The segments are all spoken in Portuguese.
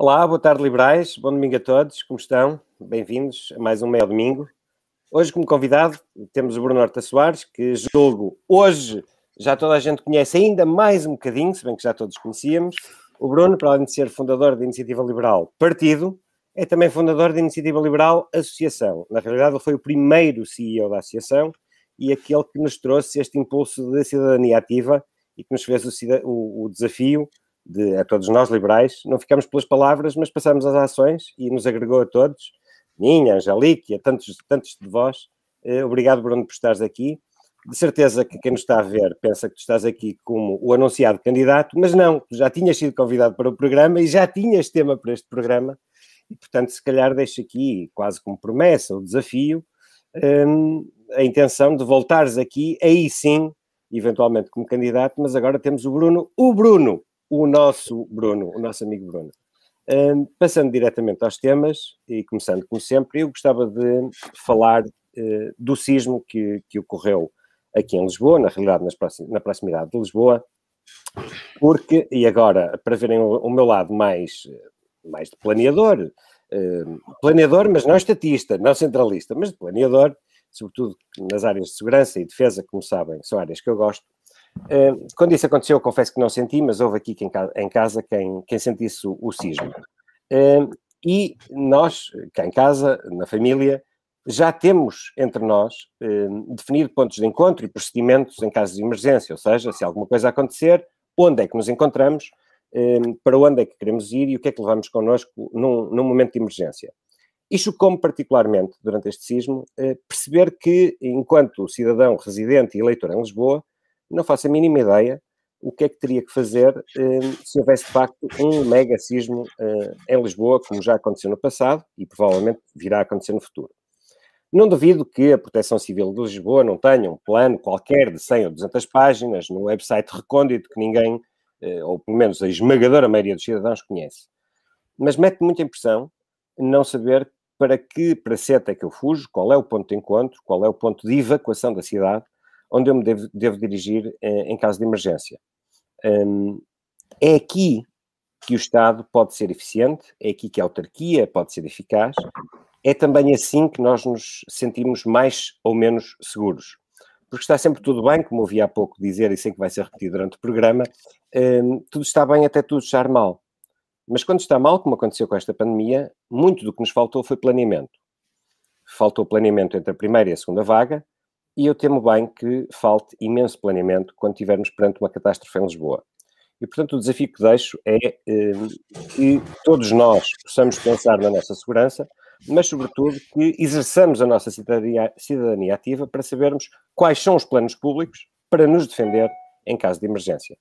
Olá, boa tarde, liberais. Bom domingo a todos. Como estão? Bem-vindos a mais um meio domingo. Hoje, como convidado, temos o Bruno Horta Soares, que julgo hoje já toda a gente conhece ainda mais um bocadinho, se bem que já todos conhecíamos. O Bruno, para além de ser fundador da Iniciativa Liberal Partido, é também fundador da Iniciativa Liberal Associação. Na realidade, ele foi o primeiro CEO da associação e aquele que nos trouxe este impulso da cidadania ativa e que nos fez o, o, o desafio de, a todos nós liberais, não ficamos pelas palavras, mas passamos às ações e nos agregou a todos, minha, Angelique, a tantos, tantos de vós. Eh, obrigado, Bruno, por estares aqui. De certeza que quem nos está a ver pensa que tu estás aqui como o anunciado candidato, mas não, já tinhas sido convidado para o programa e já tinhas tema para este programa, e portanto, se calhar deixo aqui, quase como promessa, o desafio, um, a intenção de voltares aqui, aí sim, eventualmente como candidato, mas agora temos o Bruno, o Bruno, o nosso Bruno, o nosso amigo Bruno. Um, passando diretamente aos temas e começando como sempre, eu gostava de falar uh, do sismo que, que ocorreu aqui em Lisboa, na realidade nas na proximidade de Lisboa, porque, e agora, para verem o, o meu lado mais, mais de planeador, uh, planeador, mas não estatista, não centralista, mas de planeador, sobretudo nas áreas de segurança e defesa, como sabem, são áreas que eu gosto, quando isso aconteceu, confesso que não senti, mas houve aqui em casa quem, quem sentisse o, sismo. Eh, e nós, cá em casa, na família, já temos entre nós eh, definido pontos de encontro e procedimentos em casos de emergência, ou seja, se alguma coisa acontecer, onde é que nos encontramos, para onde é que queremos ir e o que é que levamos connosco num, num momento de emergência. E chocou-me particularmente, durante este sismo, perceber que, enquanto cidadão residente e eleitor em Lisboa, não faço a mínima ideia o que é que teria que fazer eh, se houvesse de facto um mega sismo eh, em Lisboa, como já aconteceu no passado e provavelmente virá a acontecer no futuro. Não duvido que a Proteção Civil de Lisboa não tenha um plano qualquer de 100 ou 200 páginas no website recôndito que ninguém, eh, ou pelo menos a esmagadora maioria dos cidadãos, conhece. Mas mete muita impressão não saber para que praceta é que eu fujo, qual é o ponto de encontro, qual é o ponto de evacuação da cidade onde eu me devo, devo dirigir eh, em caso de emergência. Um, é aqui que o Estado pode ser eficiente, é aqui que a autarquia pode ser eficaz, é também assim que nós nos sentimos mais ou menos seguros. Porque está sempre tudo bem, como ouvi há pouco dizer, e sei que vai ser repetido durante o programa, um, tudo está bem até tudo estar mal. Mas quando está mal, como aconteceu com esta pandemia, muito do que nos faltou foi planeamento. Faltou planeamento entre a primeira e a segunda vaga, e eu temo bem que falte imenso planeamento quando estivermos perante uma catástrofe em Lisboa. E, portanto, o desafio que deixo é eh, que todos nós possamos pensar na nossa segurança, mas, sobretudo, que exerçamos a nossa cidadania, cidadania ativa para sabermos quais são os planos públicos para nos defender em caso de emergência.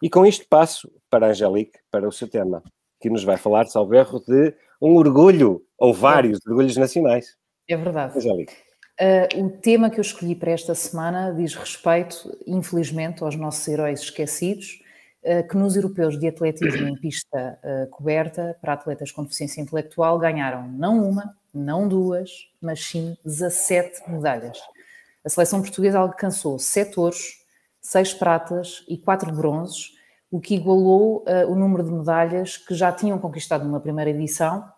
E com isto passo para a Angelique, para o seu tema, que nos vai falar, salvo erro, de um orgulho, ou vários orgulhos nacionais. É verdade. Angelique. Uh, o tema que eu escolhi para esta semana diz respeito, infelizmente, aos nossos heróis esquecidos, uh, que nos europeus de atletismo em pista uh, coberta para atletas com deficiência intelectual ganharam não uma, não duas, mas sim 17 medalhas. A seleção portuguesa alcançou 7 ouros, 6 pratas e 4 bronzes, o que igualou o número de medalhas que já tinham conquistado numa primeira edição,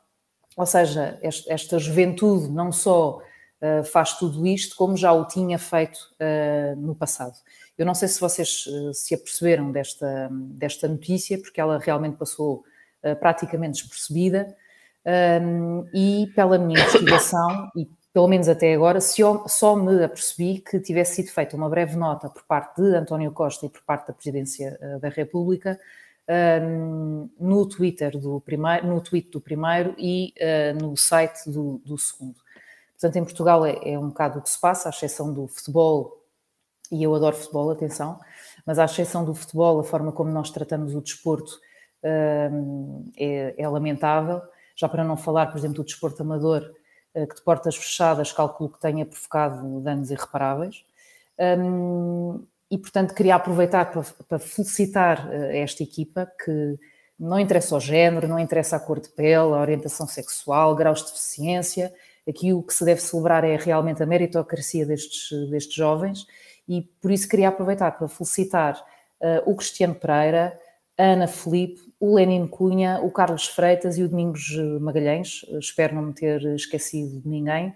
ou seja, esta juventude não só uh, faz tudo isto como já o tinha feito uh, no passado. Eu não sei se vocês uh, se aperceberam desta, desta notícia, porque ela realmente passou praticamente despercebida, um, e pela minha investigação, e pelo menos até agora, só me apercebi que tivesse sido feita uma breve nota por parte de António Costa e por parte da Presidência da República um, no Twitter do primeiro, no tweet do primeiro e uh, no site do, do segundo. Portanto, em Portugal é, é um bocado o que se passa, à exceção do futebol, e eu adoro futebol, atenção, mas à exceção do futebol, a forma como nós tratamos o desporto hum, é, é, lamentável. Já para não falar, por exemplo, do desporto amador, eh, que de portas fechadas calculo que tenha provocado danos irreparáveis. Hum, e, portanto, queria aproveitar para, para felicitar eh, esta equipa que não interessa o género, não interessa a cor de pele, a orientação sexual, graus de deficiência, Aqui o que se deve celebrar é realmente a meritocracia destes, destes jovens e por isso queria aproveitar para felicitar uh, o Cristiano Pereira, a Ana Felipe, o Lenin Cunha, o Carlos Freitas e o Domingos Magalhães. Espero não me ter esquecido de ninguém.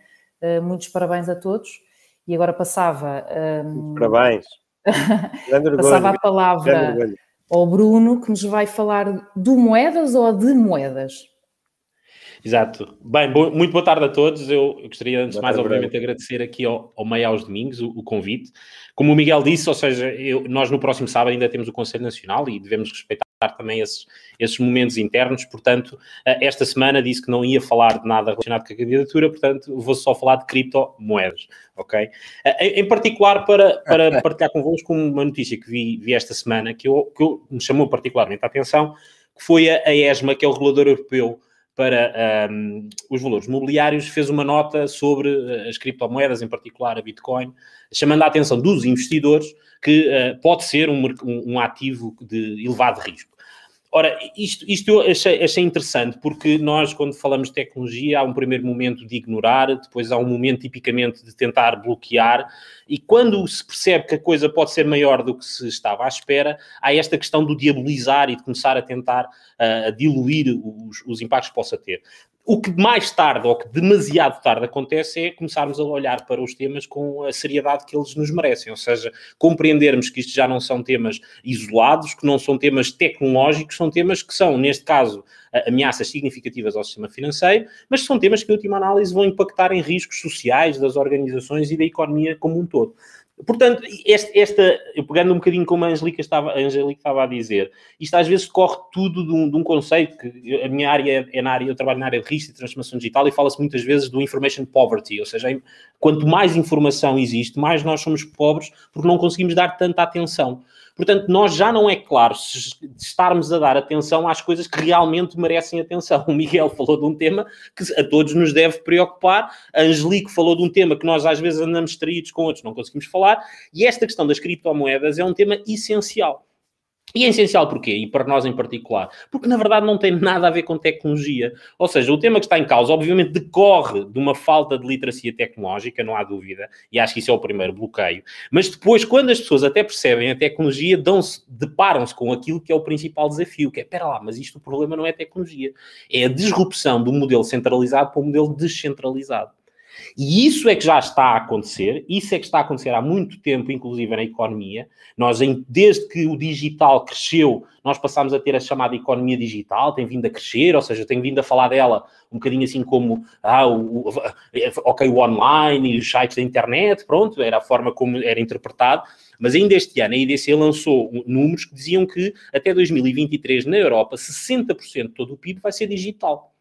Muitos parabéns a todos. E agora passava. Um... Parabéns. passava a palavra ao Bruno, que nos vai falar do moedas ou de moedas. Exato. Bem, bo muito boa tarde a todos. Eu, eu gostaria, antes de mais, obviamente, agradecer aqui ao, ao Meio aos Domingos o, o, convite. Como o Miguel disse, ou seja, eu, nós no próximo sábado ainda temos o Conselho Nacional e devemos respeitar também esses, esses momentos internos. Portanto, eh, esta semana disse que não ia falar de nada relacionado com a candidatura, portanto, vou só falar de criptomoedas, ok? Eh, em particular, para, para partilhar convosco uma notícia que vi, vi esta semana que, eu, que eu, me chamou particularmente a atenção, que foi a, a ESMA, que é o regulador europeu para um, os valores mobiliários, fez uma nota sobre eh, as criptomoedas, em particular a Bitcoin, chamando a atenção dos investidores que uh, pode ser um, um, um, ativo de elevado risco. Ora, isto, isto eu achei, achei, interessante, porque nós, quando falamos de tecnologia, há um primeiro momento de ignorar, depois há um momento tipicamente de tentar bloquear, e quando se percebe que a coisa pode ser maior do que se estava à espera, há esta questão do diabolizar e de começar a tentar uh, diluir os, os impactos que possa ter. O que mais tarde, ou que demasiado tarde acontece, é começarmos a olhar para os temas com a seriedade que eles nos merecem, ou seja, compreendermos que isto já não são temas isolados, que não são temas tecnológicos, são temas que são, neste caso, ameaças significativas ao sistema financeiro, mas são temas que, em última análise, vão impactar em riscos sociais das organizações e da economia como um todo. Portanto, esta, eu pegando um bocadinho como a Angelica estava, a Angelica estava a dizer, isto às vezes corre tudo de um, de um conceito que a minha área é na área, eu trabalho na área de risco e transformação digital e fala-se muitas vezes do information poverty, ou seja, quanto mais informação existe, mais nós somos pobres porque não conseguimos dar tanta atenção. Portanto, nós já não é claro se estarmos a dar atenção às coisas que realmente merecem atenção. O Miguel falou de um tema que a todos nos deve preocupar, a Angelique falou de um tema que nós às vezes andamos distraídos com outros, não conseguimos falar, e esta questão das criptomoedas é um tema essencial. E é essencial porquê? E para nós em particular? Porque na verdade não tem nada a ver com tecnologia. Ou seja, o tema que está em causa, obviamente, decorre de uma falta de literacia tecnológica, não há dúvida, e acho que isso é o primeiro bloqueio. Mas depois, quando as pessoas até percebem a tecnologia, deparam-se com aquilo que é o principal desafio, que é, espera lá, mas isto o problema não é tecnologia, é a disrupção do modelo centralizado para o modelo descentralizado. E isso é que já está a acontecer, isso é que está a acontecer há muito tempo, inclusive na economia. Nós, desde que o digital cresceu, nós passámos a ter a chamada economia digital, tem vindo a crescer, ou seja, tem vindo a falar dela um bocadinho assim como, ah, o, ok, o online e os sites da internet, pronto, era a forma como era interpretado. Mas ainda este ano a IDC lançou números que diziam que até 2023 na Europa 60% de todo o PIB vai ser digital.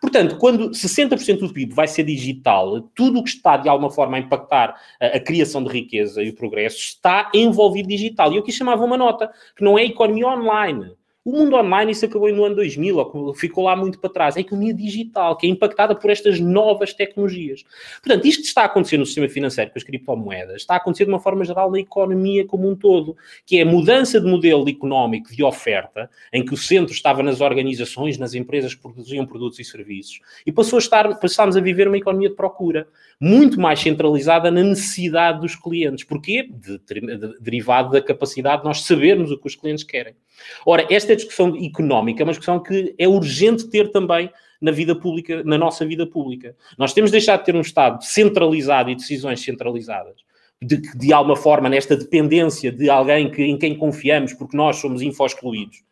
Portanto, quando 60% do PIB vai ser digital, tudo o que está de alguma forma a impactar a, a, criação de riqueza e o progresso está envolvido digital. E eu aqui chamava uma nota, que não é economia online. O mundo online, isso acabou no ano 2000, ficou lá muito para trás. É a economia digital, que é impactada por estas novas tecnologias. Portanto, isto está a acontecer no sistema financeiro com as criptomoedas, está a acontecer de uma forma geral na economia como um todo, que é a mudança de modelo económico de oferta, em que o centro estava nas organizações, nas empresas que produziam produtos e serviços, e passou a estar, passámos a viver uma economia de procura, muito mais centralizada na necessidade dos clientes. Porquê? De, de, derivado da capacidade de nós sabermos o que os clientes querem. Ora, esta discussão económica é uma discussão que é urgente ter também na vida pública, na nossa vida pública. Nós temos de deixar de ter um Estado centralizado e decisões centralizadas. De, de alguma forma, nesta dependência de alguém que, em quem confiamos, porque nós somos info-excluídos.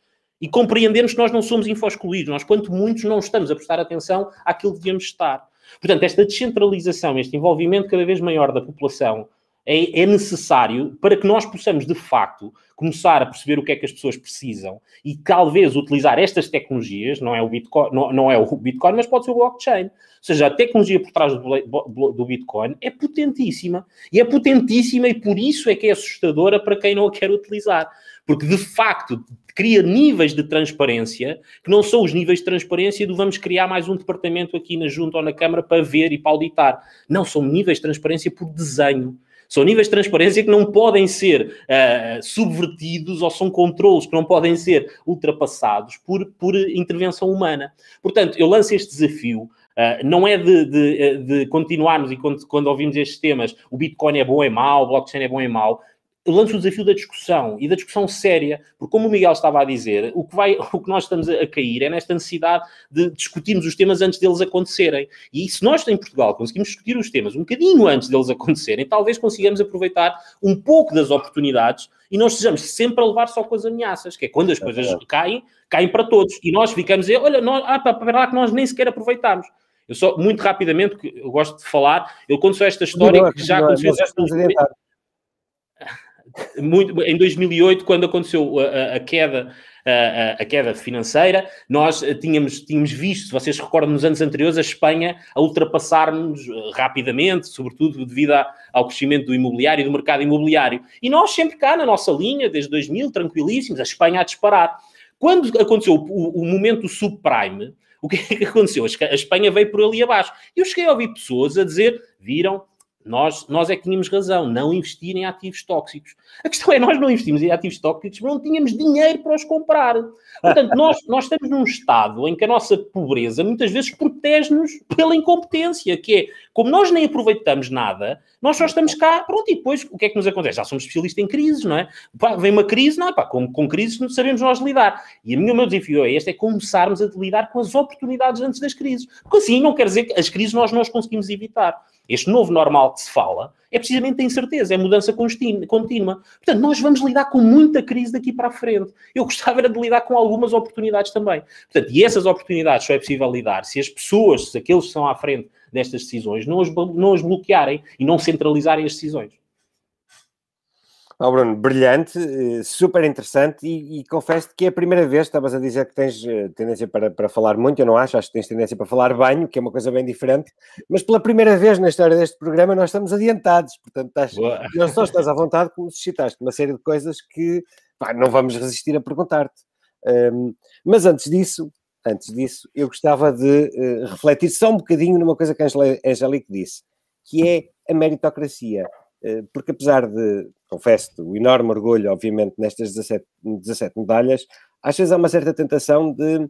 E compreendemos que nós não somos info-excluídos. Nós, quanto muitos, não estamos a prestar atenção àquilo que devíamos estar. Portanto, esta descentralização, este envolvimento cada vez maior da população é, é, necessário para que nós possamos, de facto, começar a perceber o que é que as pessoas precisam e talvez utilizar estas tecnologias, não é o Bitcoin, não, não é o Bitcoin mas pode ser o blockchain. Ou seja, a tecnologia por trás do, do Bitcoin é potentíssima. E é potentíssima e por isso é que é assustadora para quem não a quer utilizar. Porque, de facto, cria níveis de transparência que não são os níveis de transparência do vamos criar mais um departamento aqui na Junta ou na Câmara para ver e para auditar. Não, são níveis de transparência por desenho. São níveis de transparência que não podem ser uh, subvertidos ou são controlos que não podem ser ultrapassados por, por intervenção humana. Portanto, eu lanço este desafio. Uh, não é de, de, eh, de continuarmos e quando, quando, ouvimos estes temas, o Bitcoin é bom, é mau, o blockchain é bom, é mau. Eu lanço o desafio da discussão e da discussão séria, porque como o Miguel estava a dizer, o que, vai, o que nós estamos a cair é nesta necessidade de discutirmos os temas antes deles acontecerem. E se nós em Portugal conseguimos discutir os temas um bocadinho antes deles acontecerem, talvez consigamos aproveitar um pouco das oportunidades e não estejamos sempre a levar só com as ameaças, que é quando as coisas caem, caem para todos. E nós ficamos a dizer, olha, nós, ah, para lá que nós nem sequer aproveitamos. Eu só, muito rapidamente, eu gosto de falar, eu conto só esta história não, que já aconteceu muito, em 2008, quando aconteceu a, a queda a, a, queda financeira, nós tínhamos, tínhamos visto, se vocês recordam, nos anos anteriores, a Espanha a ultrapassar-nos eh, rapidamente, sobretudo devido a, ao crescimento do imobiliário e do mercado imobiliário. E nós sempre cá, na nossa linha, desde 2000, tranquilíssimos, a Espanha a disparar. Quando aconteceu o, o momento subprime, o que é que aconteceu? A Espanha veio por ali abaixo. E eu cheguei a ouvir pessoas a dizer, viram, nós, nós é que tínhamos razão, não investir em ativos tóxicos. A questão é, nós não investimos em ativos tóxicos, mas não tínhamos dinheiro para os comprar. Portanto, nós, nós estamos num estado em que a nossa pobreza muitas vezes protege-nos pela incompetência, que é, como nós nem aproveitamos nada, nós só estamos cá, pronto, e depois o que é que nos acontece? Já somos especialistas em crises, não é? Pá, vem uma crise, não é? Pá, com, com crises não sabemos nós lidar. E a minha, o meu desafio é este, é começarmos a lidar com as oportunidades antes das crises. Porque assim não quer dizer que as crises nós não as conseguimos evitar. Este novo normal que se fala é precisamente a incerteza, é mudança contínua. Portanto, nós vamos lidar com muita crise daqui para a frente. Eu gostava era de lidar com algumas oportunidades também. Portanto, e essas oportunidades só é possível lidar se as pessoas, se aqueles que estão à frente destas decisões, não as, não as bloquearem e não centralizarem as decisões. Oh, Bruno, brilhante, eh, super interessante e, e confesso que é a primeira vez, estavas a dizer que tens eh, tendência para, para falar muito, eu não acho, acho que tens tendência para falar banho, que é uma coisa bem diferente, mas pela primeira vez na história deste programa nós estamos adiantados, portanto estás, não só estás à vontade como suscitaste uma série de coisas que pá, não vamos resistir a perguntar-te. Um, mas antes disso, antes disso, eu gostava de uh, refletir só um bocadinho numa coisa que a Angelique disse, que é a meritocracia. Eh, porque apesar de, confesso o enorme orgulho, obviamente, nestas 17, 17 medalhas, às vezes há uma certa tentação de,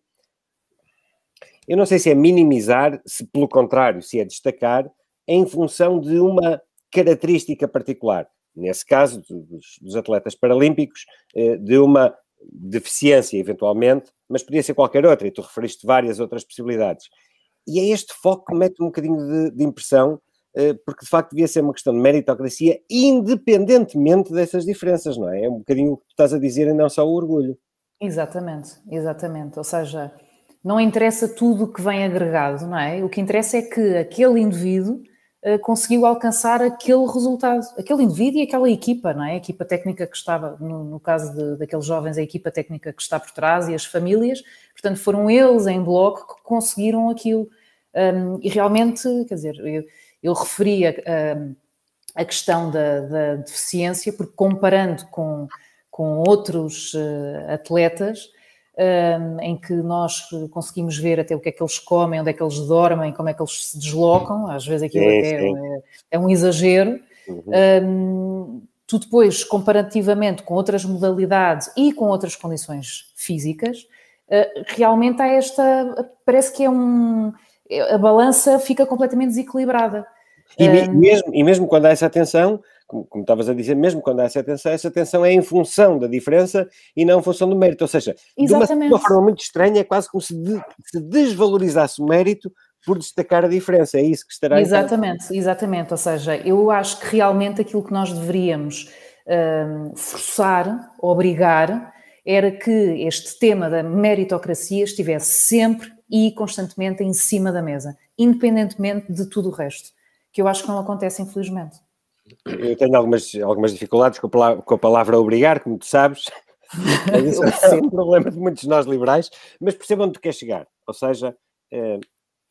eu não sei se é minimizar, se pelo contrário, se é destacar, em função de uma característica particular. Nesse caso, dos, dos atletas paralímpicos, eh, de uma deficiência, eventualmente, mas podia ser qualquer outra, e tu referiste várias outras possibilidades. E é este foco que mete um bocadinho de, de impressão porque de facto devia ser uma questão de meritocracia, independentemente dessas diferenças, não é? É um bocadinho o que tu estás a dizer e não só o orgulho. Exatamente, exatamente. Ou seja, não interessa tudo o que vem agregado, não é? O que interessa é que aquele indivíduo uh, conseguiu alcançar aquele resultado, aquele indivíduo e aquela equipa, não é? A equipa técnica que estava, no, no caso de, daqueles jovens, a equipa técnica que está por trás e as famílias, portanto, foram eles em bloco que conseguiram aquilo. Um, e realmente, quer dizer, eu, eu referia uh, a questão da, da, deficiência, porque comparando com, com outros uh, atletas, uh, em que nós conseguimos ver até o que é que eles comem, onde é que eles dormem, como é que eles se deslocam, às vezes aquilo sim, até sim. É, é, um exagero. Uhum. tu depois, comparativamente com outras modalidades e com outras condições físicas, realmente há esta. Parece que é um. A balança fica completamente desequilibrada. E, um... mesmo, e mesmo quando há essa tensão, como, como estavas a dizer, mesmo quando há essa tensão, essa tensão é em função da diferença e não em função do mérito. Ou seja, de uma, de uma, forma muito estranha, é quase como se, de, se desvalorizasse o mérito por destacar a diferença. É isso que estará Exatamente, exatamente. Ou seja, eu acho que realmente aquilo que nós deveríamos um, forçar, obrigar, era que este tema da meritocracia estivesse sempre e constantemente em cima da mesa, independentemente de tudo o resto que eu acho que não acontece, infelizmente. Eu tenho algumas, algumas dificuldades com a, palavra, com a palavra obrigar, como tu sabes. Isso é um problema de muitos de nós liberais, mas percebam onde tu queres chegar. Ou seja, eh,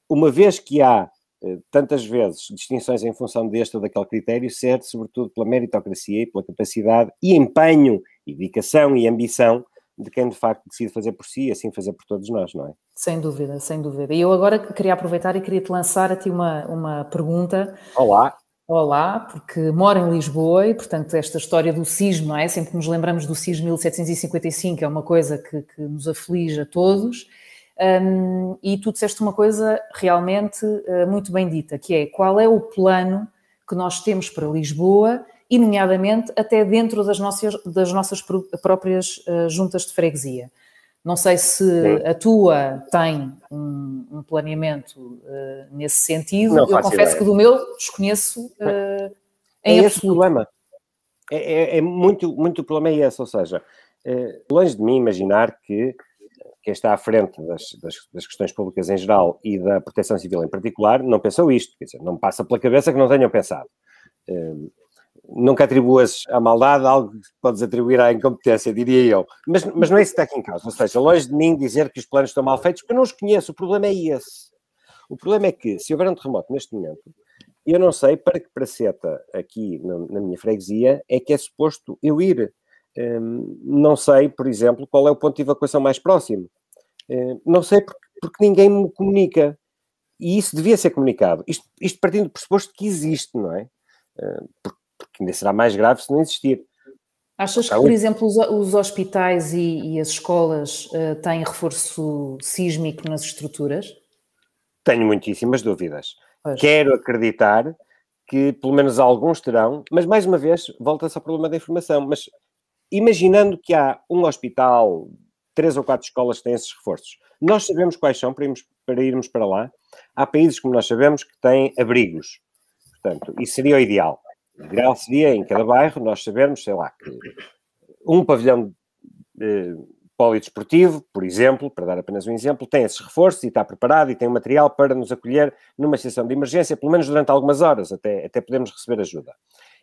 uma vez que há eh, tantas vezes distinções em função deste ou daquele critério, serve sobretudo pela meritocracia e pela capacidade e empenho, e dedicação e ambição de quem de facto decide fazer por si e assim fazer por todos nós, não é? Sem dúvida, sem dúvida. E eu agora queria aproveitar e queria te lançar a ti uma, uma pergunta. Olá. Olá, porque moro em Lisboa e, portanto, esta história do sismo, não é? Sempre que nos lembramos do sismo 1755, é uma coisa que, que nos aflige a todos. Um, e tu disseste uma coisa realmente uh, muito bem dita, que é qual é o plano que nós temos para Lisboa e, nomeadamente, até dentro das nossas, das nossas próprias uh, juntas de freguesia. Não sei se a tua tem um, um planeamento uh, nesse sentido. Eu confesso ideia. que do meu desconheço uh, em é esse o problema. É, é, é, muito, muito o problema é esse, ou seja, é, longe de mim imaginar que quem está à frente das, das, das, questões públicas em geral e da proteção civil em particular não pensou isto, quer dizer, não passa pela cabeça que não tenham pensado. Nunca atribuas à maldade algo que podes atribuir à incompetência, diria eu. Mas, mas não é isso que está aqui em causa. Ou seja, longe de mim dizer que os planos estão mal feitos, porque eu não os conheço. O problema é esse. O problema é que, se houver um terremoto neste momento, eu não sei para que praceta aqui na, na minha freguesia é que é suposto eu ir. Um, não sei, por exemplo, qual é o ponto de evacuação mais próximo. Um, não sei porque, porque, ninguém me comunica. E isso devia ser comunicado. Isto, isto partindo do pressuposto que existe, não é? Um, porque porque ainda será mais grave se não existir. Achas que, por exemplo, os, os hospitais e, e, as escolas uh, têm reforço sísmico nas estruturas? Tenho muitíssimas dúvidas. Pois. Quero acreditar que pelo menos alguns terão, mas mais uma vez volta-se ao problema da informação. Mas imaginando que há um hospital, três ou quatro escolas que têm esses reforços, nós sabemos quais são para irmos para, irmos para lá. Há países, como nós sabemos, que têm abrigos. Portanto, isso seria o ideal. Ideal seria, em cada bairro, nós sabermos, sei lá, que um pavilhão eh, polidesportivo, por exemplo, para dar apenas um exemplo, tem esses reforços e está preparado e tem o material para nos acolher numa situação de emergência, pelo menos durante algumas horas, até, até podemos receber ajuda.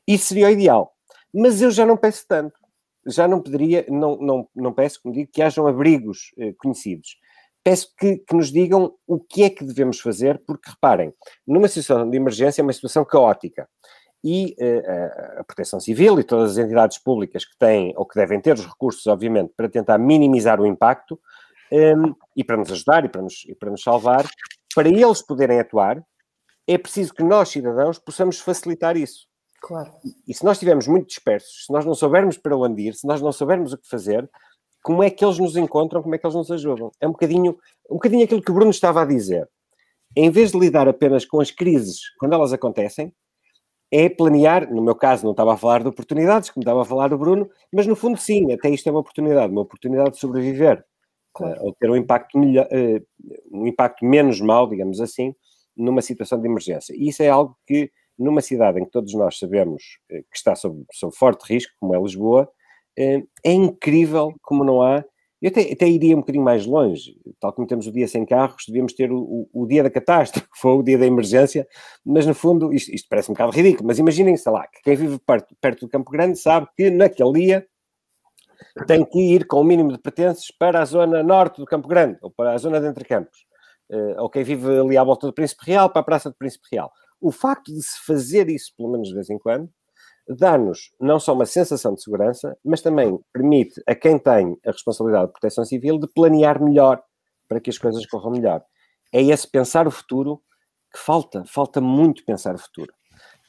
Isso seria o ideal. Mas eu já não peço tanto. Já não pediria, não, não, não peço, como digo, que hajam abrigos eh, conhecidos. Peço que, que nos digam o que é que devemos fazer, porque reparem, numa situação de emergência é uma situação caótica e uh, a Proteção Civil e todas as entidades públicas que têm ou que devem ter os recursos, obviamente, para tentar minimizar o impacto um, ehm, e para nos ajudar e para nos, e para nos salvar, para eles poderem atuar, é preciso que nós, cidadãos, possamos facilitar isso. Claro. E se nós estivermos muito dispersos, se nós não soubermos para onde ir, se nós não soubermos o que fazer, como é que eles nos encontram, como é que eles nos ajudam? É um bocadinho, um bocadinho aquilo que o Bruno estava a dizer. Em vez de lidar apenas com as crises quando elas acontecem, é planear, no meu caso não estava a falar de oportunidades, como estava a falar o Bruno, mas no fundo sim, até isto é uma oportunidade, uma oportunidade de sobreviver, claro. uh, ou ter um impacto, melhor, uh, um impacto menos mau, digamos assim, numa situação de emergência. E isso é algo que, numa cidade em que todos nós sabemos uh, que está sob, sob forte risco, como é Lisboa, é incrível como não há eu até, até, iria um bocadinho mais longe, tal como temos o dia sem carros, devíamos ter o, o, dia da catástrofe, foi o dia da emergência, mas no fundo, isto, isto, parece um bocado ridículo, mas imaginem, sei lá, que quem vive perto, perto do Campo Grande sabe que naquele dia tem que ir com o mínimo de pertences para a zona norte do Campo Grande, ou para a zona de Entre Campos, uh, ou quem vive ali à volta do Príncipe Real, para a Praça do Príncipe Real. O facto de se fazer isso, pelo menos de vez em quando, dá-nos não só uma sensação de segurança, mas também permite a quem tem a responsabilidade de proteção civil de planear melhor para que as coisas corram melhor. É esse pensar o futuro que falta, falta muito pensar o futuro.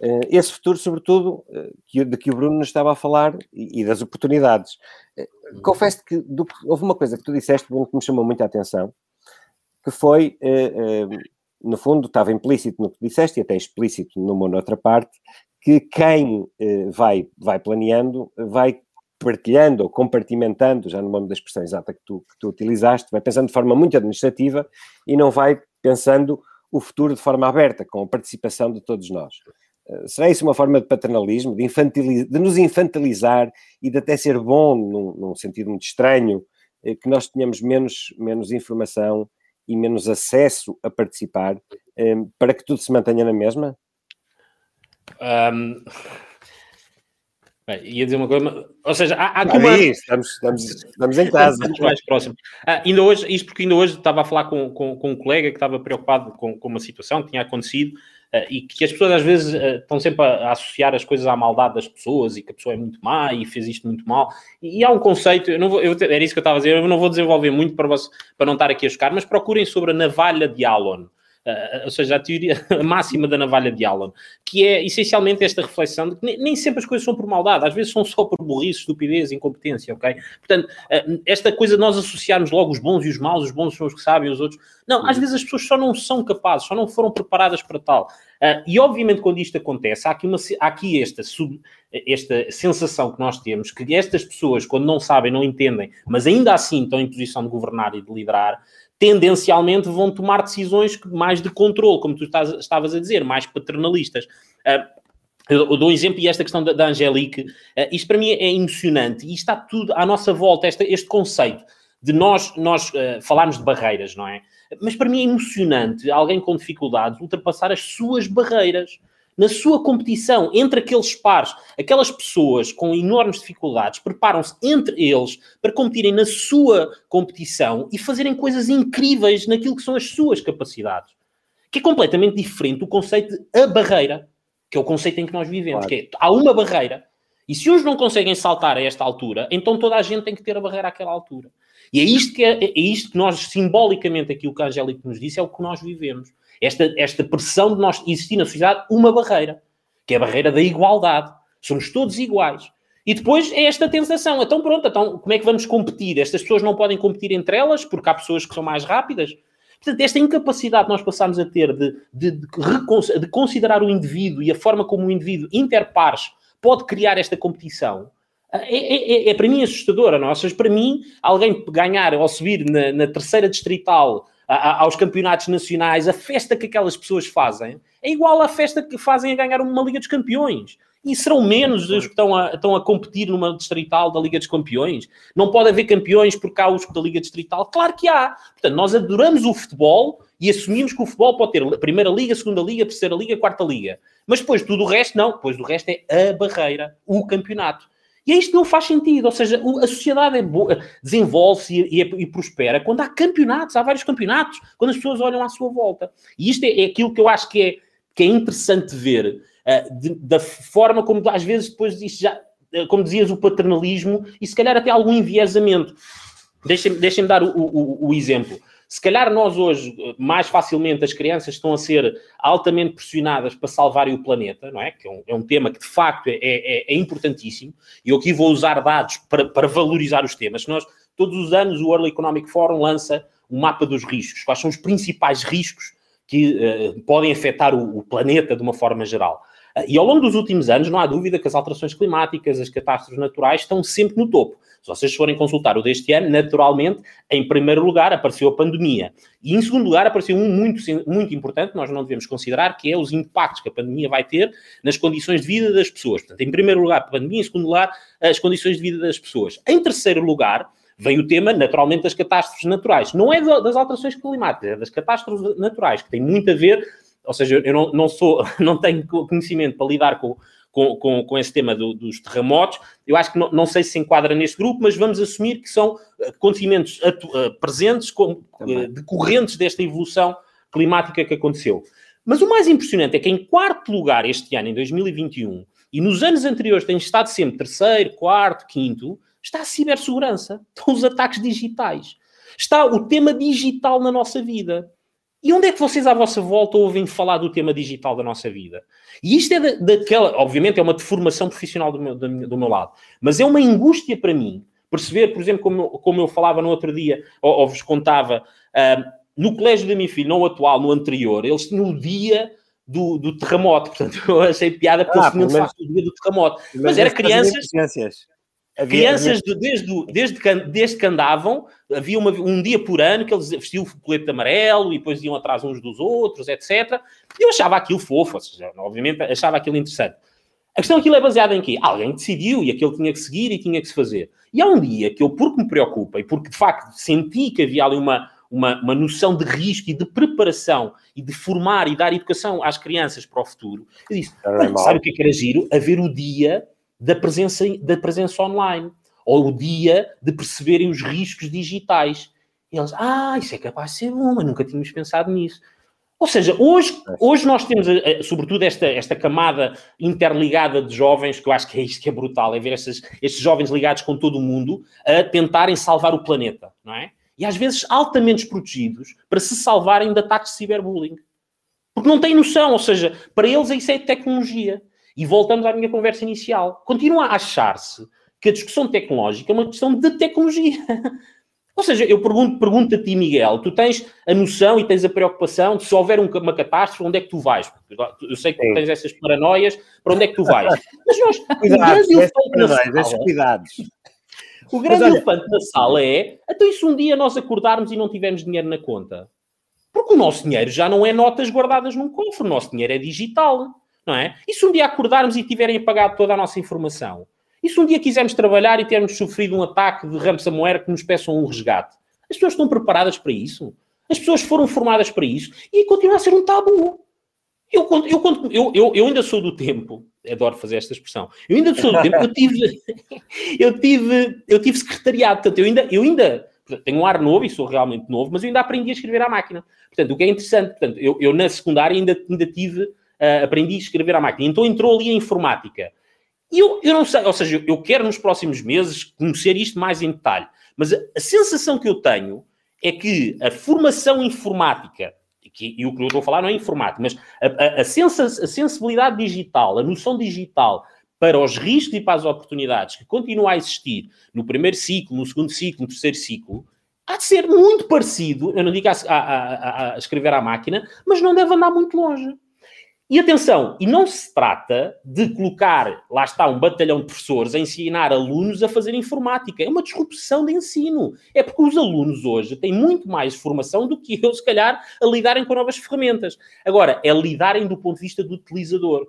Eh, esse futuro, sobretudo, eh, de que o Bruno nos estava a falar e das oportunidades. Eh, confesso que houve uma coisa que tu disseste, Bruno, que me chamou muita atenção, que foi, no fundo, estava implícito no que disseste e até explícito numa outra parte, que quem eh, vai, vai planeando vai partilhando ou compartimentando, já no nome da expressão exata que tu, que tu utilizaste, vai pensando de forma muito administrativa e não vai pensando o futuro de forma aberta, com a participação de todos nós. Uh, será isso uma forma de paternalismo, de, de, nos infantilizar e de até ser bom, num, num sentido muito estranho, uh, que nós tenhamos menos, menos informação e menos acesso a participar, para que tudo se mantenha na mesma? Um, bem, ia dizer uma coisa, ou seja, há, há aqui uma... estamos, estamos, estamos em casa. Estamos mais próximo. Ah, ainda hoje, isto porque ainda hoje estava a falar com, com, com um colega que estava preocupado com, com uma situação que tinha acontecido uh, e que as pessoas às vezes uh, estão sempre a, a, associar as coisas à maldade das pessoas e que a pessoa é muito má e fez isto muito mal. E, e há um conceito, eu não vou, eu, era isso que eu estava a dizer, eu não vou desenvolver muito para, você, para não estar aqui a chocar, mas procurem sobre a navalha de Alon. Uh, ou seja, a teoria a máxima da navalha de Allen, que é essencialmente esta reflexão de que nem, nem, sempre as coisas são por maldade, às vezes são só por burrice, estupidez, incompetência, ok? Portanto, uh, esta coisa de nós associarmos logo os bons e os maus, os bons são os que sabem, os outros. Não, às vezes as pessoas só não são capazes, só não foram preparadas para tal. Uh, e obviamente, quando isto acontece, há aqui, uma, há aqui esta, sub, esta sensação que nós temos que estas pessoas, quando não sabem, não entendem, mas ainda assim estão em posição de governar e de liderar, tendencialmente vão tomar decisões mais de controle, como tu estás, estavas a dizer, mais paternalistas. Uh, eu dou um exemplo e esta questão da, da Angelique, uh, isto para mim é emocionante e está tudo à nossa volta, este, este conceito de nós, nós uh, falarmos de barreiras, não é? Mas para mim é emocionante alguém com dificuldades ultrapassar as suas barreiras na sua competição entre aqueles pares, aquelas pessoas com enormes dificuldades preparam-se entre eles para competirem na sua competição e fazerem coisas incríveis naquilo que são as suas capacidades. Que é completamente diferente do conceito de a barreira, que é o conceito em que nós vivemos, claro. que é, há uma barreira. E se uns não conseguem saltar a esta altura, então toda a gente tem que ter a barreira àquela altura. E é isto que, é, é isto que nós, simbolicamente, aquilo que a Angélica nos disse, é o que nós vivemos. Esta, esta pressão de nós existir na sociedade uma barreira, que é a barreira da igualdade. Somos todos iguais. E depois é esta tentação. Então, pronto, então como é que vamos competir? Estas pessoas não podem competir entre elas porque há pessoas que são mais rápidas. Portanto, esta incapacidade que nós passamos a ter de, de, de, de considerar o indivíduo e a forma como o indivíduo interpares pode criar esta competição é, é, é, é, para mim assustadora, não? Ou seja, para mim, alguém ganhar ou subir na, na terceira distrital a, aos campeonatos nacionais, a festa que aquelas pessoas fazem é igual à festa que fazem a ganhar uma Liga dos Campeões. E serão menos os que estão a, estão a competir numa distrital da Liga dos Campeões. Não pode haver campeões por causa da Liga Distrital? Claro que há. Portanto, nós adoramos o futebol e assumimos que o futebol pode ter a Primeira Liga, a Segunda Liga, a Terceira Liga, a Quarta Liga. Mas depois tudo o resto, não. Depois o resto é a barreira, o campeonato. E é isto não faz sentido, ou seja, a sociedade é desenvolve-se e, e, e, prospera quando há campeonatos, há vários campeonatos, quando as pessoas olham à sua volta. E isto é, é aquilo que eu acho que é, que é interessante ver, uh, de, da forma como às vezes depois isto já, uh, como dizias, o paternalismo e se calhar até algum enviesamento. Deixem-me deixem dar o, o, o exemplo. Se calhar nós hoje, mais facilmente, as crianças estão a ser altamente pressionadas para salvarem o planeta, não é? Que é um, é um tema que de facto é, é, é, importantíssimo. E eu aqui vou usar dados para, para valorizar os temas. Nós, todos os anos, o World Economic Forum lança o um mapa dos riscos. Quais são os principais riscos que uh, podem afetar o, o planeta de uma forma geral? Uh, e ao longo dos últimos anos, não há dúvida que as alterações climáticas, as catástrofes naturais estão sempre no topo. Se vocês forem consultar o deste ano, naturalmente, em primeiro lugar apareceu a pandemia. E em segundo lugar apareceu um muito, muito importante, nós não devemos considerar, que é os impactos que a pandemia vai ter nas condições de vida das pessoas. Portanto, em primeiro lugar, a pandemia, em segundo lugar, as condições de vida das pessoas. Em terceiro lugar, vem o tema, naturalmente, das catástrofes naturais. Não é das alterações climáticas, é das catástrofes naturais, que tem muito a ver, ou seja, eu não, não sou, não tenho conhecimento para lidar com, com, com, com esse tema do, dos terremotos. Eu acho que não, não, sei se se enquadra neste grupo, mas vamos assumir que são eh, acontecimentos uh, presentes, com, uh, decorrentes desta evolução climática que aconteceu. Mas o mais impressionante é que, em quarto lugar, este ano, em 2021, e nos anos anteriores tem estado sempre terceiro, quarto, quinto, está a cibersegurança, estão os ataques digitais, está o tema digital na nossa vida. E onde é que vocês à vossa volta ouvem falar do tema digital da nossa vida? E isto é da, daquela, obviamente, é uma deformação profissional do meu, do meu lado, mas é uma angústia para mim perceber, por exemplo, como, como eu falava no outro dia, ou, ou vos contava, uh, no colégio da minha filha, não atual, no anterior, eles tinham o dia do, do terremoto. Portanto, eu achei piada porque ah, eles tinham o dia do terremoto. Mas, mas era crianças. Havia, Crianças, havia... desde, desde, que, desde que andavam, havia uma, um dia por ano que eles vestiam o colete amarelo e depois iam atrás uns dos outros, etc. E eu achava aquilo fofo, seja, obviamente achava aquilo interessante. A questão aquilo é baseada em quê? Alguém decidiu e aquilo tinha que seguir e tinha que se fazer. E há um dia que eu, porque me preocupa e porque de facto senti que havia ali uma, uma, uma noção de risco e de preparação e de formar e dar educação às crianças para o futuro, eu disse: sabe o que é que era giro? Haver o dia da presença, da presença online, ou o dia de perceberem os riscos digitais. E eles, ah, isso é capaz de ser bom, mas nunca tínhamos pensado nisso. Ou seja, hoje, hoje nós temos, eh, eh, sobretudo, esta, esta camada interligada de jovens, que eu acho que é isto que é brutal, é ver estes, estes jovens ligados com todo o mundo a tentarem salvar o planeta, não é? E às vezes altamente desprotegidos para se salvarem de ataques de ciberbullying. Porque não têm noção, ou seja, para eles isso é tecnologia. E voltamos à minha conversa inicial. Continua a achar-se que a discussão tecnológica é uma questão de tecnologia. Ou seja, eu pergunto, pergunto a ti, Miguel, tu tens a noção e tens a preocupação de se houver uma catástrofe, onde é que tu vais? Eu sei que tu tens essas paranoias, para onde é que tu vais? Mas nós, cuidados, o grande elefante cuidados. O grande elefante na sala é, até isso um dia nós acordarmos e não tivermos dinheiro na conta. Porque o nosso dinheiro já não é notas guardadas num cofre, o nosso dinheiro é digital, não é? E se um dia acordarmos e tiverem apagado toda a nossa informação? E se um dia quisermos trabalhar e termos sofrido um ataque de ransomware que nos peçam um resgate? As pessoas estão preparadas para isso? As pessoas foram formadas para isso? E continua a ser um tabu. Eu, eu, eu, eu, ainda sou do tempo, adoro fazer esta expressão, eu ainda sou do tempo, eu tive, eu tive, eu tive secretariado, portanto, eu ainda, eu ainda tenho um ar novo e sou realmente novo, mas eu ainda aprendi a escrever à máquina. Portanto, o que é interessante, portanto, eu, eu na secundária ainda, ainda tive, uh, aprendi a escrever à máquina. Então entrou ali a informática. E eu, eu não sei, ou seja, eu quero nos próximos meses conhecer isto mais em detalhe, mas a, a sensação que eu tenho é que a formação informática, que, e o que eu estou a falar não é informática, mas a, a, a, sensa, a sensibilidade digital, a noção digital para os riscos e para as oportunidades que continua a existir no primeiro ciclo, no segundo ciclo, no terceiro ciclo, há de ser muito parecido, eu não digo a, a, a, escrever à máquina, mas não deve andar muito longe. E atenção, e não se trata de colocar, lá está, um batalhão de professores a ensinar alunos a fazer informática. É uma disrupção de ensino. É porque os alunos hoje têm muito mais formação do que eu, se calhar, a lidarem com novas ferramentas. Agora, é lidarem do ponto de vista do utilizador.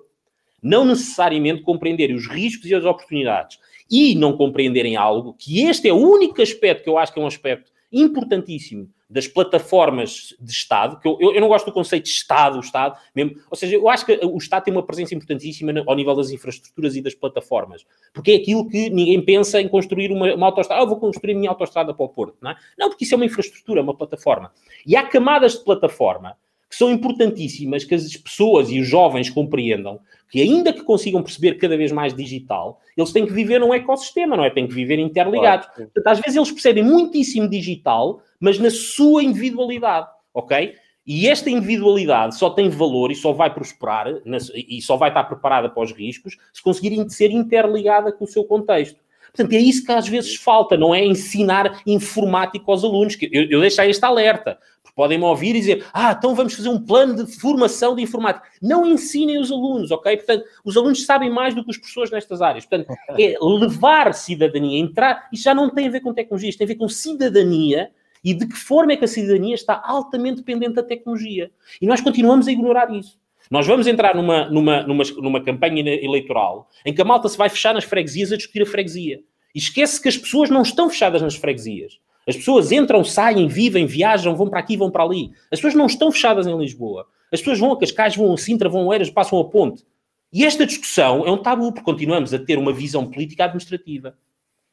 Não necessariamente compreenderem os riscos e as oportunidades. E não compreenderem algo que este é o único aspecto que eu acho que é um aspecto importantíssimo das plataformas de Estado, que eu, eu, não gosto do conceito de Estado, Estado mesmo, ou seja, eu acho que o Estado tem uma presença importantíssima ao nível das infraestruturas e das plataformas, porque é aquilo que ninguém pensa em construir uma, uma autostrada, ah, vou construir a minha autostrada para o Porto, não é? Não, porque isso é uma infraestrutura, uma plataforma. E há camadas de plataforma que são importantíssimas que as pessoas e os jovens compreendam que, ainda que consigam perceber cada vez mais digital, eles têm que viver num ecossistema, não é? Têm que viver interligados. Claro. Portanto, às vezes eles percebem muitíssimo digital, mas na sua individualidade, ok? E esta individualidade só tem valor e só vai prosperar e só vai estar preparada para os riscos se conseguirem ser interligada com o seu contexto. Portanto, é isso que às vezes falta, não é ensinar informática aos alunos. Eu, eu deixo aí este alerta, podem-me ouvir e dizer, ah, então vamos fazer um plano de formação de informática. Não ensinem os alunos, ok? Portanto, os alunos sabem mais do que os professores nestas áreas. Portanto, é levar cidadania, entrar, isto já não tem a ver com tecnologia, isto tem a ver com cidadania e de que forma é que a cidadania está altamente dependente da tecnologia. E nós continuamos a ignorar isso. Nós vamos entrar numa, numa, numa, numa campanha eleitoral em que a malta se vai fechar nas freguesias a discutir a freguesia. E esquece que as pessoas não estão fechadas nas freguesias. As pessoas entram, saem, vivem, viajam, vão para aqui, vão para ali. As pessoas não estão fechadas em Lisboa. As pessoas vão a Cascais, vão a Sintra, vão a Eiras, passam a Ponte. E esta discussão é um tabu, porque continuamos a ter uma visão política administrativa.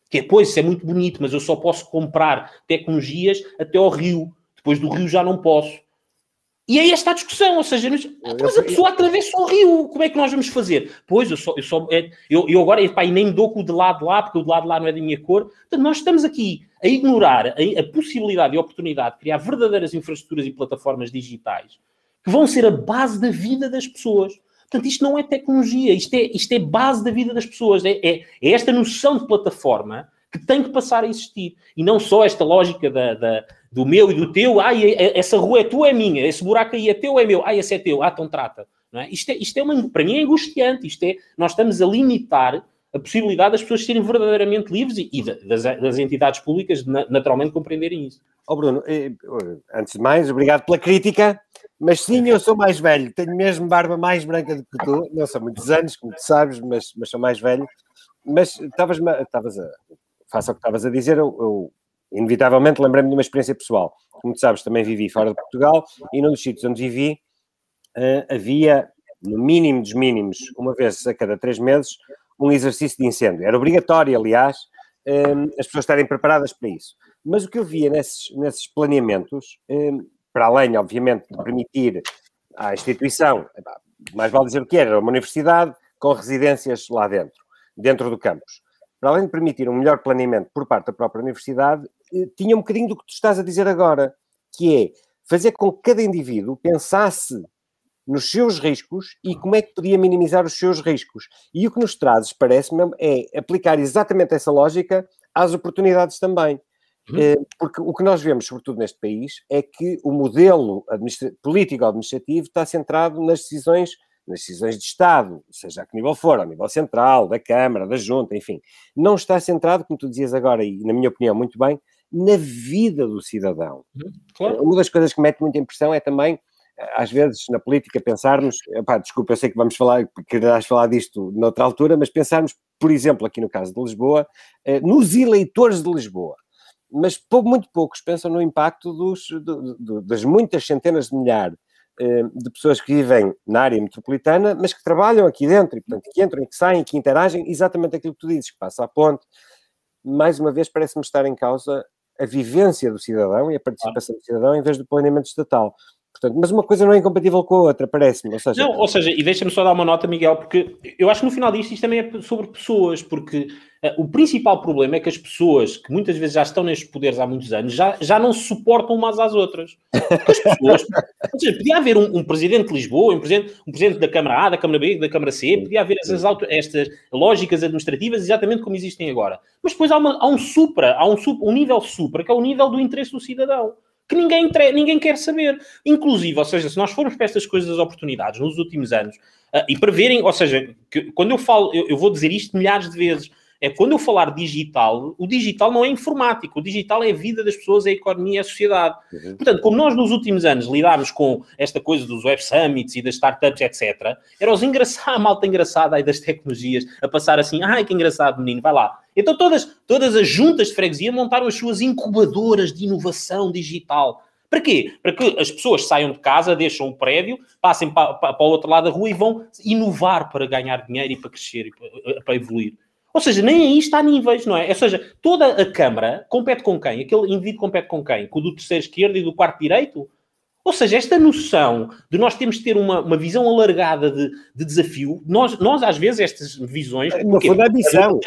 Que é, pois, isso é muito bonito, mas eu só posso comprar tecnologias até ao Rio. Depois do Rio já não posso. E aí está a discussão, ou seja, mas, mas a pessoa atravessa o rio, como é que nós vamos fazer? Pois, eu só, eu, só, é, eu, eu agora, epá, nem me dou com o de lado de lá, porque o de lado de lá não é da minha cor. Portanto, nós estamos aqui a ignorar a, a possibilidade e a oportunidade de criar verdadeiras infraestruturas e plataformas digitais que vão ser a base da vida das pessoas. Portanto, isto não é tecnologia, isto é, isto é base da vida das pessoas. É, é, é esta noção de plataforma que tem que passar a existir. E não só esta lógica da, da do meu e do teu, ai, essa rua é tua, é minha, esse buraco aí é teu, é meu, ai, esse é teu, ah, então trata. Não é? Isto, é, isto é uma, para mim é angustiante, isto é, nós estamos a limitar a possibilidade das pessoas serem verdadeiramente livres e, e das, das, entidades públicas naturalmente compreenderem isso. Oh Bruno, eh, antes de mais, obrigado pela crítica, mas sim, eu sou mais velho, tenho mesmo barba mais branca do que tu, não são muitos anos, como tu sabes, mas, mas sou mais velho. Mas estavas, a, faça o que estavas a dizer, eu, eu inevitavelmente lembrei-me de uma experiência pessoal. Como tu sabes, também vivi fora de Portugal e num dos sítios onde vivi uh, havia, no mínimo dos mínimos, uma vez a cada três meses, um exercício de incêndio. Era obrigatório, aliás, um, as pessoas estarem preparadas para isso. Mas o que eu via nesses, nesses planeamentos, um, para além, obviamente, de permitir à instituição, mais vale dizer o que era, uma universidade com residências lá dentro, dentro do campus. Para além de permitir um melhor planeamento por parte da própria universidade, eh, tinha um bocadinho do que tu estás a dizer agora, que é fazer com que cada indivíduo pensasse nos seus riscos e como é que podia minimizar os seus riscos. E o que nos traz, parece-me, é aplicar exatamente essa lógica às oportunidades também. Uhum. Eh, porque o que nós vemos, sobretudo neste país, é que o modelo político-administrativo está centrado nas decisões, nas decisões de Estado, seja a que nível for, ao nível central, da Câmara, da Junta, enfim. Não está centrado, como tu dizias agora, e na minha opinião muito bem, na vida do cidadão. Uhum. Claro. Uma das coisas que mete muita impressão é também às vezes, na política, pensarmos, epá, desculpa, eu sei que vamos falar, quererás falar disto noutra altura, mas pensarmos, por exemplo, aqui no caso de Lisboa, eh, nos eleitores de Lisboa mas muito poucos pensam no impacto dos, do, do, das muitas centenas de milhares eh, de pessoas que vivem na área metropolitana, mas que trabalham aqui dentro, e portanto que entram e que saem, que interagem, exatamente aquilo que tu dizes, que passa a ponte. Mais uma vez parece-me estar em causa a vivência do cidadão e a participação do cidadão em vez do planeamento estatal. Portanto, mas uma coisa não é incompatível com a outra, parece-me. Ou seja... Não, ou seja, e deixa-me só dar uma nota, Miguel, porque eu acho que no final disto isto também é sobre pessoas, porque uh, o principal problema é que as pessoas que muitas vezes já estão nestes poderes há muitos anos já, já não se suportam umas às outras. Porque as pessoas. ou seja, podia haver um, um, presidente de Lisboa, um presidente, um presidente da Câmara A, da Câmara B, da Câmara C, podia haver essas auto, estas lógicas administrativas exatamente como existem agora. Mas depois há, uma, há um supra, há um, um nível supra, que é o nível do interesse do cidadão que ninguém, ninguém quer saber. Inclusive, ou seja, se nós formos para estas coisas das oportunidades nos últimos anos uh, e preverem, ou seja, que, quando eu falo, eu, eu, vou dizer isto milhares de vezes, é quando eu falar digital, o digital não é informático, o digital é a vida das pessoas, é a economia, é a sociedade. Uhum. Portanto, como nós nos últimos anos lidámos com esta coisa dos web summits e das startups, etc., era os engraçados, a malta engraçada aí das tecnologias, a passar assim, ai que engraçado menino, vai lá. Então todas, todas as juntas de freguesia montaram as suas incubadoras de inovação digital. Para quê? Para que as pessoas saiam de casa, deixam o prédio, passem para, para, para o outro lado da rua e vão inovar para ganhar dinheiro e para crescer e para, para evoluir. Ou seja, nem aí está a níveis, não é? Ou seja, toda a Câmara compete com quem? Aquele indivíduo compete com quem? Com o do terceiro esquerdo e do quarto direito? Ou seja, esta noção de nós temos de ter uma, uma visão alargada de, de desafio, nós, nós às vezes estas visões... Não foi da ambição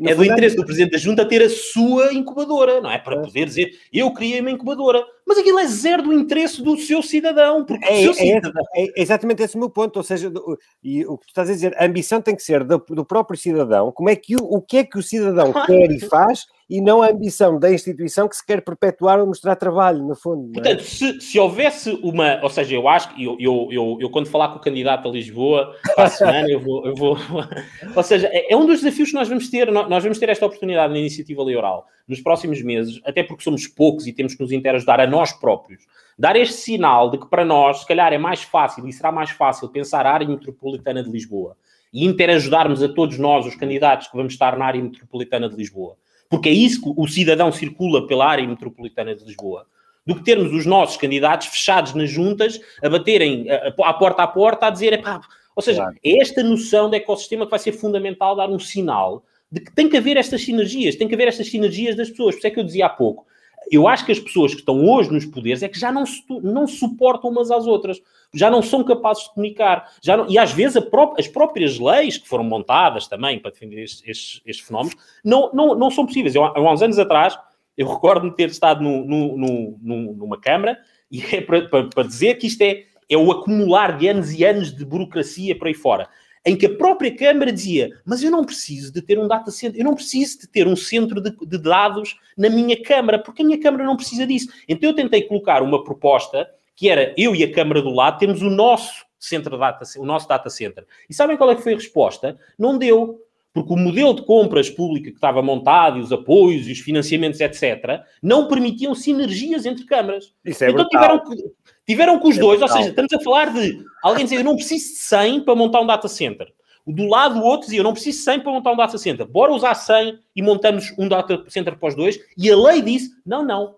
é do interesse do Presidente da Junta ter a sua incubadora, não é? Para é. poder dizer, eu criei uma incubadora. Mas aquilo é zero do interesse do seu cidadão, porque é, seu é, cidadão... é, exatamente esse o meu ponto, ou seja, do, e o que tu estás a dizer, a ambição tem que ser do, do próprio cidadão, como é que o, o que é que o cidadão quer e faz, e não a ambição da instituição que se quer perpetuar ou mostrar trabalho, no fundo. É? Portanto, se, se houvesse uma. Ou seja, eu acho que eu, eu, eu, eu, quando falar com o candidato a Lisboa para a semana, eu vou. Eu vou ou seja, é, é, um dos desafios que nós vamos ter. Nós vamos ter esta oportunidade na iniciativa liberal nos próximos meses, até porque somos poucos e temos que nos interajudar a nós próprios. Dar este sinal de que para nós, se calhar, é mais fácil e será mais fácil pensar a área metropolitana de Lisboa e interajudarmos a todos nós, os candidatos que vamos estar na área metropolitana de Lisboa porque é isso que o cidadão circula pela área metropolitana de Lisboa, do que termos os nossos candidatos fechados nas juntas, a baterem à porta a porta, a dizer, pá, ou seja, claro. é esta noção de ecossistema que vai ser fundamental dar um sinal de que tem que haver estas sinergias, tem que haver estas sinergias das pessoas. Por isso é que eu dizia há pouco, eu acho que as pessoas que estão hoje nos poderes é que já não, não suportam umas às outras, já não são capazes de comunicar, já não, e às vezes pró as próprias leis que foram montadas também para defender estes, estes, fenómenos não, não, não são possíveis. Eu, há uns anos atrás, eu recordo-me ter estado no, no, no, numa Câmara e é para, para, para dizer que isto é, é o acumular de anos e anos de burocracia por aí fora em que a própria Câmara dizia: Mas eu não preciso de ter um data center, eu não preciso de ter um centro de, de, dados na minha Câmara, porque a minha Câmara não precisa disso. Então eu tentei colocar uma proposta que era eu e a Câmara do lado temos o nosso centro data, o nosso data center. E sabem qual é que foi a resposta? Não deu. Porque o modelo de compras pública que estava montado, e os apoios, e os financiamentos, etc., não permitiam sinergias entre câmaras. Isso é então tiveram que, tiveram os é dois, brutal. ou seja, estamos a falar de alguém dizer eu não preciso de 100 para montar um data center. Do lado, o outro dizia eu não preciso de 100 para montar um data center. Bora usar 100 e montamos um data center para os dois. E a lei disse, não, não,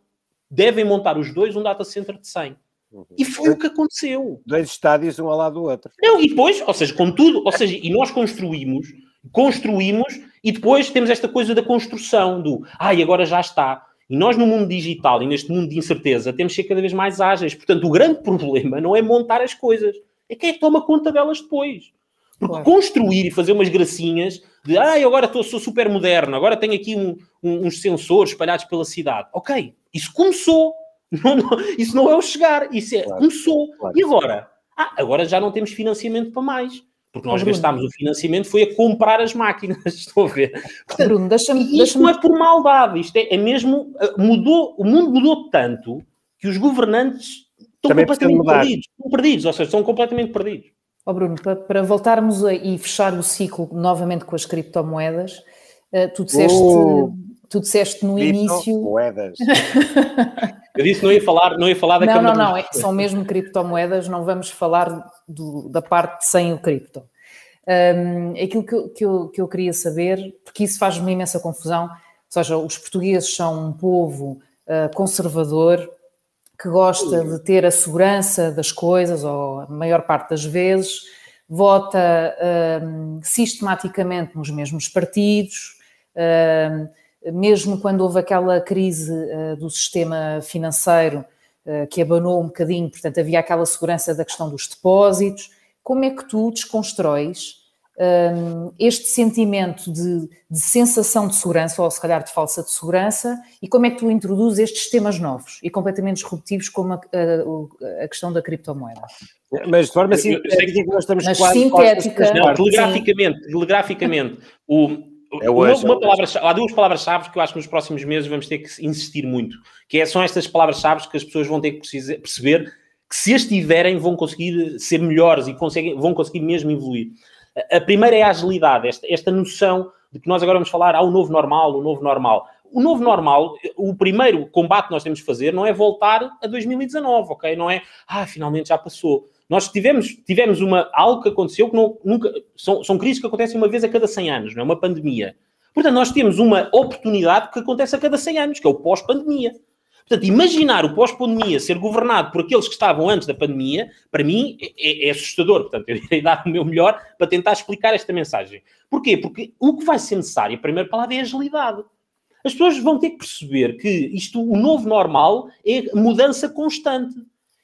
devem montar os dois um data center de 100. Uhum. E foi o que aconteceu. Dois estádios, um ao lado do outro. Não, e depois, ou seja, com tudo, ou seja, e nós construímos construímos e depois temos esta coisa da construção, do ai, ah, agora já está. E nós, no mundo digital e neste mundo de incerteza, temos que ser cada vez mais ágeis. Portanto, o grande problema não é montar as coisas, é quem é que toma conta delas depois. Porque claro. construir e fazer umas gracinhas de ai, ah, agora tô, sou super moderno, agora tenho aqui um, um, uns sensores espalhados pela cidade. Ok, isso começou. Não, não, isso não é o chegar, isso é claro. começou. Claro. E agora? Ah, agora já não temos financiamento para mais. Porque nós Bruno. gastámos o financiamento foi a comprar as máquinas, estou a ver. Portanto, Bruno, deixa-me. Isto deixa não é por maldade, isto é, é, mesmo. Eh, mudou, o mundo mudou tanto que os governantes estão Também completamente perdidos. Estão perdidos, ou seja, estão completamente perdidos. Oh Bruno, para, para voltarmos a, e fechar o ciclo novamente com as criptomoedas, uh, tu disseste. Uh, tu disseste no início. Moedas. Eu disse não ia falar, não ia falar da Não, não, não, é, são mesmo criptomoedas, não vamos falar do, da parte sem o cripto. Um, aquilo que, que, eu, que eu queria saber, porque isso faz-me imensa confusão, ou seja, os portugueses são um povo uh, conservador que gosta de ter a segurança das coisas, ou a maior parte das vezes, vota sistematicamente nos mesmos partidos, mesmo quando houve aquela crise uh, do sistema financeiro uh, que abanou um bocadinho, portanto havia aquela segurança da questão dos depósitos, como é que tu desconstróis um, este sentimento de, de, sensação de segurança, ou se calhar de falsa de segurança, e como é que tu introduzes estes sistemas novos e completamente disruptivos, como a, a, a questão da criptomoeda? Mas de forma sintética, nós estamos Mas quase sintética. Não, telegraficamente, telegraficamente o, é hoje, uma, uma é palavra, há duas palavras-chave que eu acho que nos próximos meses vamos ter que insistir muito, que é, são estas palavras-chave que as pessoas vão ter que perceber que se as tiverem vão conseguir ser melhores e conseguem, vão conseguir mesmo evoluir. A primeira é a agilidade, esta, esta noção de que nós agora vamos falar, há o novo normal, o novo normal. O novo normal, o primeiro combate que nós temos que fazer não é voltar a 2019, ok? Não é, ah, finalmente já passou. Nós tivemos, tivemos uma, algo que aconteceu que não, nunca. São, são crises que acontecem uma vez a cada 100 anos, não é? Uma pandemia. Portanto, nós temos uma oportunidade que acontece a cada 100 anos, que é o pós-pandemia. Portanto, imaginar o pós-pandemia ser governado por aqueles que estavam antes da pandemia, para mim é, é, assustador. Portanto, eu irei dar o meu melhor para tentar explicar esta mensagem. Porquê? Porque o que vai ser necessário, a primeira palavra é agilidade. As pessoas vão ter que perceber que isto, o novo normal, é mudança constante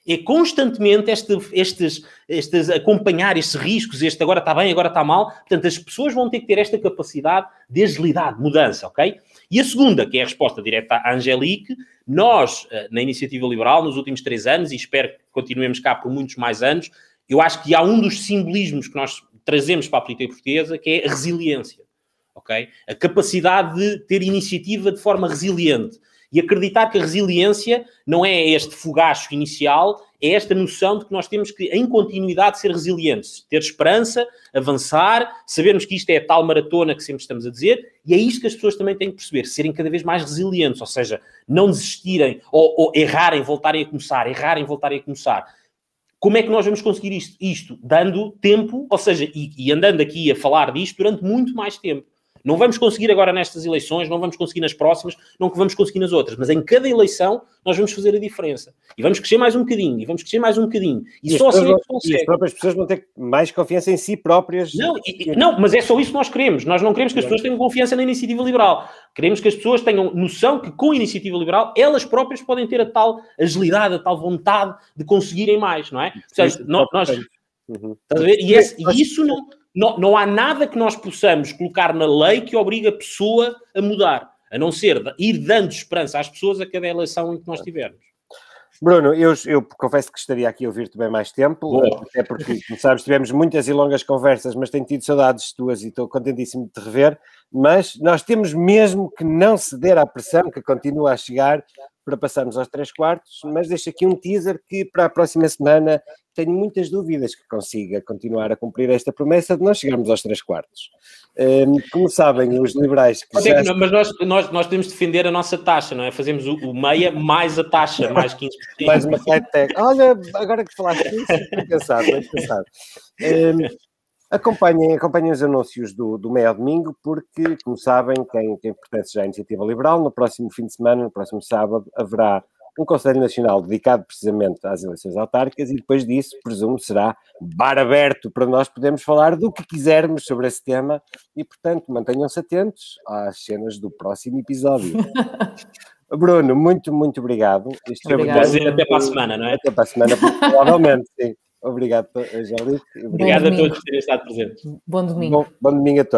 é constantemente este, estes, estes, acompanhar estes riscos, este agora está bem, agora está mal. Portanto, as pessoas vão ter que ter esta capacidade de agilidade, mudança, ok? E a segunda, que é a resposta direta à Angelique, nós, eh, na Iniciativa Liberal, nos últimos três anos, e espero que continuemos cá por muitos mais anos, eu acho que há um dos simbolismos que nós trazemos para a política portuguesa, que é a resiliência, ok? A capacidade de ter iniciativa de forma resiliente. E acreditar que a resiliência não é este fogacho inicial, é esta noção de que nós temos que, em continuidade, ser resilientes, ter esperança, avançar, sabermos que isto é a tal maratona que sempre estamos a dizer, e é isto que as pessoas também têm que perceber, serem cada vez mais resilientes, ou seja, não desistirem ou, ou errarem, voltarem a começar, errarem, voltarem a começar. Como é que nós vamos conseguir isto? Isto dando tempo, ou seja, e, e andando aqui a falar disto durante muito mais tempo. Não vamos conseguir agora nestas eleições, não vamos conseguir nas próximas, não vamos conseguir nas outras, mas em cada eleição nós vamos fazer a diferença. E vamos crescer mais um bocadinho, e vamos crescer mais um bocadinho. E, e só assim é que consegue. As próprias pessoas vão ter mais confiança em si próprias. Não, e, não, mas é só isso que nós queremos. Nós não queremos que as pessoas tenham confiança na iniciativa liberal. Queremos que as pessoas tenham noção que com a iniciativa liberal elas próprias podem ter a tal agilidade, a tal vontade de conseguirem mais, não é? Ou seja, nós, nós Uhum. E, esse, e, isso não, não, não há nada que nós possamos colocar na lei que obrigue a pessoa a mudar, a não ser ir dando esperança às pessoas a cada eleição em que nós tivermos. Bruno, eu, eu confesso que estaria aqui a ouvir-te bem mais tempo, Boa. até porque, como sabes, tivemos muitas e longas conversas, mas tenho tido saudades tuas e estou contentíssimo de te rever. Mas nós temos mesmo que não ceder à pressão que continua a chegar para passarmos aos três quartos, mas deixo aqui um teaser que para a próxima semana tenho muitas dúvidas que consiga continuar a cumprir esta promessa de nós chegarmos aos três quartos. Um, como sabem, os liberais... Que já... não, mas nós, nós, nós temos de defender a nossa taxa, não é? Fazemos o, o meia mais a taxa, mais 15%. mais uma flat tag. Olha, agora que falaste disso, bem pensado, bem pensado. Um, Acompanhem, acompanhem os anúncios do, do meio domingo, porque, como sabem, quem, quem pertence já à Iniciativa Liberal, no próximo fim de semana, no próximo sábado, haverá um Conselho Nacional dedicado precisamente às eleições autárquicas e depois disso, presumo, será bar aberto para nós podermos falar do que quisermos sobre esse tema e, portanto, mantenham-se atentos às cenas do próximo episódio. Bruno, muito, muito obrigado. Isto obrigado. Prazer, até para a semana, não é? Até para a semana, provavelmente, sim. Obrigado, Angélico. Obrigado a todos por terem estado presentes. Bom domingo. Bom, bom domingo a todos.